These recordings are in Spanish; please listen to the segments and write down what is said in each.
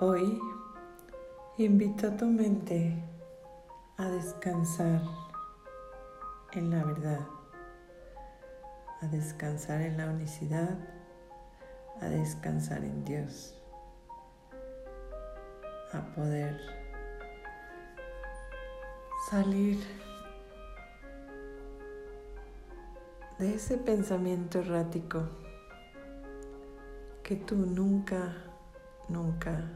Hoy invita a tu mente a descansar en la verdad, a descansar en la unicidad, a descansar en Dios, a poder salir de ese pensamiento errático que tú nunca, nunca,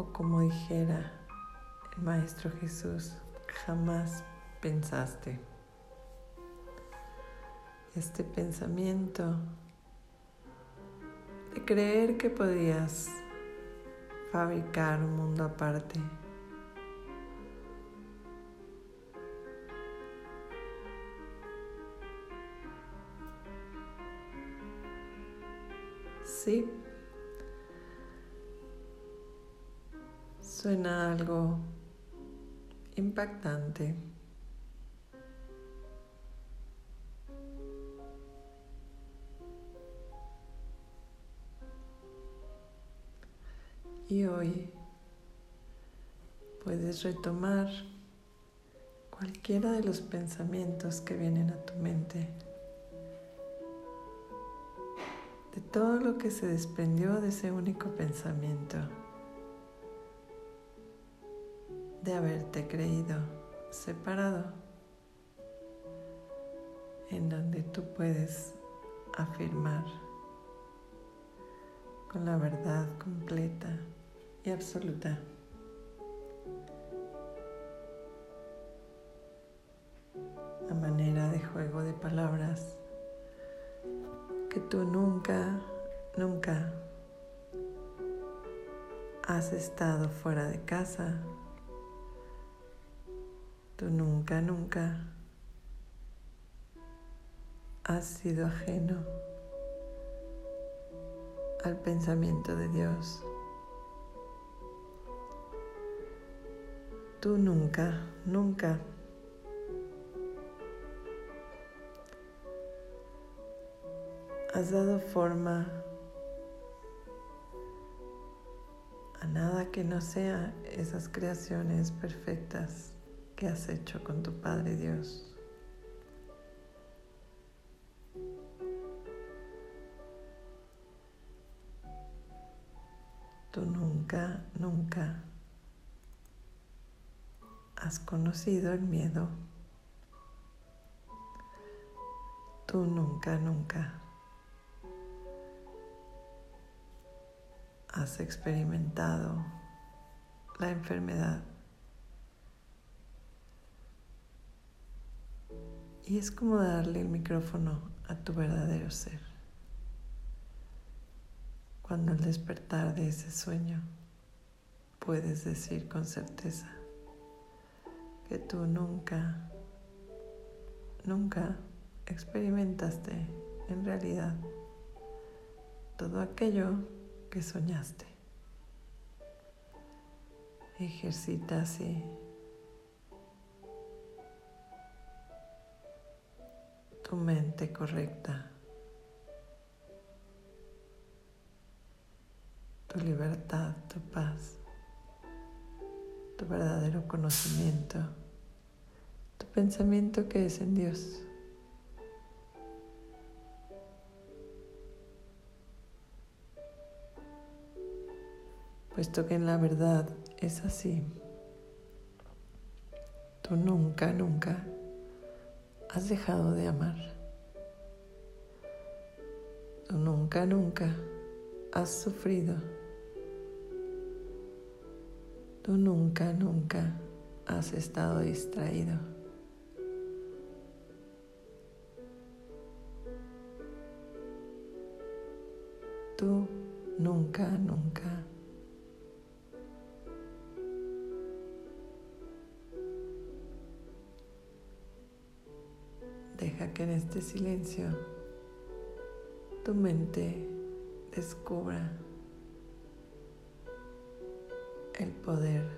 o como dijera el Maestro Jesús, jamás pensaste. Este pensamiento de creer que podías fabricar un mundo aparte Sí. Suena algo impactante. Y hoy puedes retomar cualquiera de los pensamientos que vienen a tu mente. de todo lo que se desprendió de ese único pensamiento, de haberte creído separado, en donde tú puedes afirmar con la verdad completa y absoluta. A manera de juego de palabras que tú nunca, nunca has estado fuera de casa. Tú nunca, nunca has sido ajeno al pensamiento de Dios. Tú nunca, nunca has dado forma a nada que no sea esas creaciones perfectas que has hecho con tu Padre Dios. Tú nunca, nunca has conocido el miedo. Tú nunca, nunca has experimentado la enfermedad. Y es como darle el micrófono a tu verdadero ser. Cuando al despertar de ese sueño puedes decir con certeza que tú nunca, nunca experimentaste en realidad todo aquello que soñaste. Ejercita así tu mente correcta, tu libertad, tu paz, tu verdadero conocimiento, tu pensamiento que es en Dios. puesto que en la verdad es así. Tú nunca, nunca has dejado de amar. Tú nunca, nunca has sufrido. Tú nunca, nunca has estado distraído. Tú nunca, nunca Deja que en este silencio tu mente descubra el poder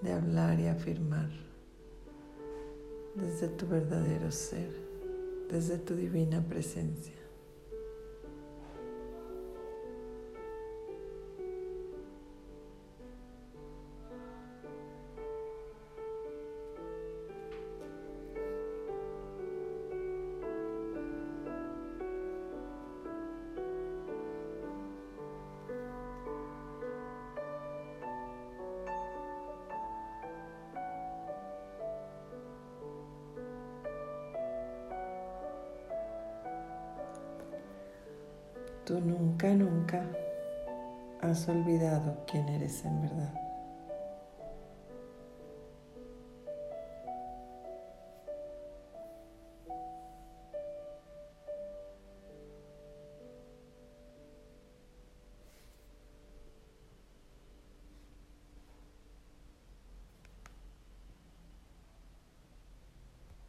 de hablar y afirmar desde tu verdadero ser, desde tu divina presencia. Tú nunca, nunca has olvidado quién eres en verdad.